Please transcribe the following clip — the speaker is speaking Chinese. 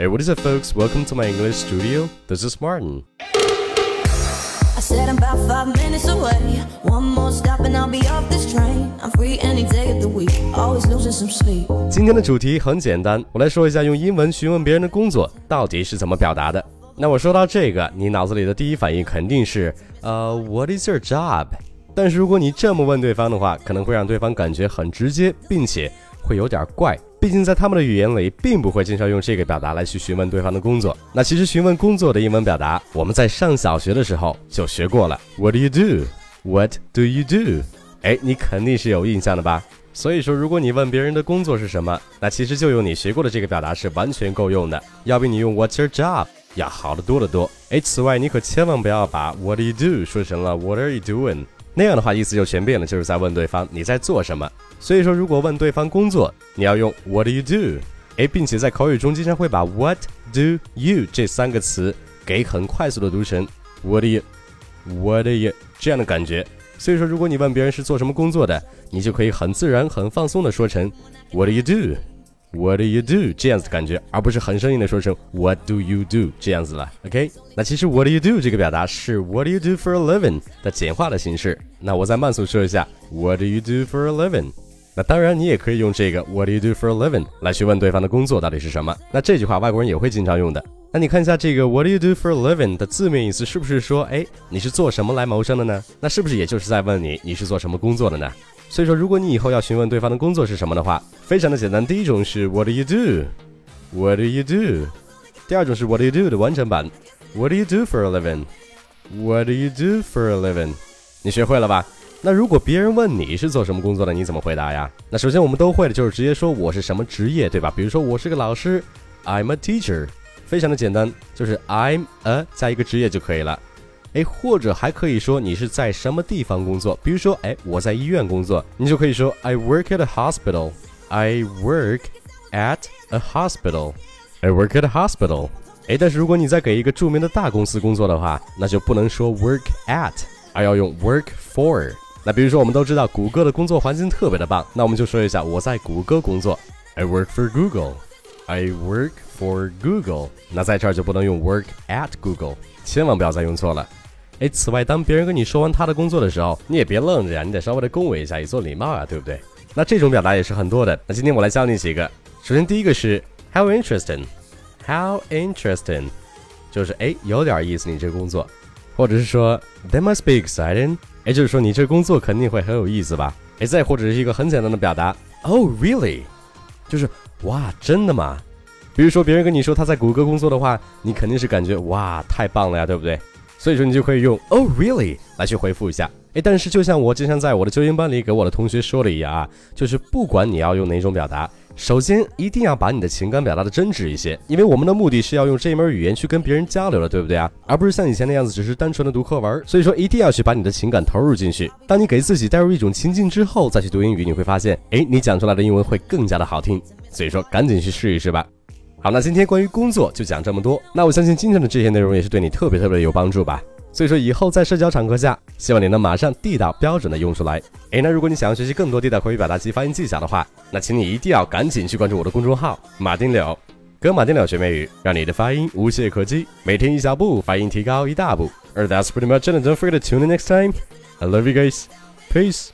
Hey, what is up, folks? Welcome to my English studio. This is Martin. I said I'm about five minutes away. One more stop and I'll be off this train. I'm free any day of the week. Always losing some sleep. 今天的主题很简单，我来说一下用英文询问别人的工作到底是怎么表达的。那我说到这个，你脑子里的第一反应肯定是，呃，What is your job？但是如果你这么问对方的话，可能会让对方感觉很直接，并且会有点怪。毕竟在他们的语言里，并不会经常用这个表达来去询问对方的工作。那其实询问工作的英文表达，我们在上小学的时候就学过了。What do you do? What do you do? 哎，你肯定是有印象的吧？所以说，如果你问别人的工作是什么，那其实就用你学过的这个表达是完全够用的，要比你用 What's your job 要好得多得多。哎，此外，你可千万不要把 What do you do 说成了 What are you doing？那样的话意思就全变了，就是在问对方你在做什么。所以说，如果问对方工作，你要用 What do you do？哎，并且在口语中经常会把 What do you 这三个词给很快速的读成 What do you？What do you？这样的感觉。所以说，如果你问别人是做什么工作的，你就可以很自然、很放松的说成 What do you do？What do you do？这样子的感觉，而不是很生硬的说成 What do you do？这样子了。OK？那其实 What do you do 这个表达是 What do you do for a living 的简化的形式。那我再慢速说一下 What do you do for a living？那当然，你也可以用这个 What do you do for a living 来去问对方的工作到底是什么。那这句话外国人也会经常用的。那你看一下这个 What do you do for a living 的字面意思是不是说，哎，你是做什么来谋生的呢？那是不是也就是在问你你是做什么工作的呢？所以说，如果你以后要询问对方的工作是什么的话，非常的简单。第一种是 What do you do？What do you do？第二种是 What do you do 的完整版 What do you do for a living？What do you do for a living？你学会了吧？那如果别人问你是做什么工作的，你怎么回答呀？那首先我们都会的就是直接说我是什么职业，对吧？比如说我是个老师，I'm a teacher，非常的简单，就是 I'm a 加一个职业就可以了。哎，或者还可以说你是在什么地方工作，比如说哎我在医院工作，你就可以说 I work at a hospital。I work at a hospital。I work at a hospital。哎，但是如果你在给一个著名的大公司工作的话，那就不能说 work at，而要用 work for。那比如说，我们都知道谷歌的工作环境特别的棒，那我们就说一下我在谷歌工作，I work for Google。I work for Google。那在这儿就不能用 work at Google，千万不要再用错了。哎，此外，当别人跟你说完他的工作的时候，你也别愣着呀，你得稍微的恭维一下，以做礼貌啊，对不对？那这种表达也是很多的。那今天我来教你几个。首先第一个是 How interesting，How interesting，就是哎有点意思，你这工作，或者是说 That must be exciting。哎，就是说你这工作肯定会很有意思吧？哎，再或者是一个很简单的表达，Oh really？就是哇，真的吗？比如说别人跟你说他在谷歌工作的话，你肯定是感觉哇，太棒了呀，对不对？所以说你就可以用 Oh really 来去回复一下。哎，但是就像我经常在我的纠音班里给我的同学说的一样啊，就是不管你要用哪种表达。首先，一定要把你的情感表达的真挚一些，因为我们的目的是要用这门语言去跟别人交流的，对不对啊？而不是像以前那样子，只是单纯的读课文。所以说，一定要去把你的情感投入进去。当你给自己带入一种情境之后，再去读英语，你会发现，哎，你讲出来的英文会更加的好听。所以说，赶紧去试一试吧。好，那今天关于工作就讲这么多。那我相信今天的这些内容也是对你特别特别有帮助吧。所以说，以后在社交场合下，希望你能马上地道标准的用出来。诶，那如果你想要学习更多地道口语表达及发音技巧的话，那请你一定要赶紧去关注我的公众号“马丁柳”，跟马丁柳学美语，让你的发音无懈可击，每天一小步，发音提高一大步。而 That's pretty much it. Don't forget to tune in next time. I love you guys. Peace.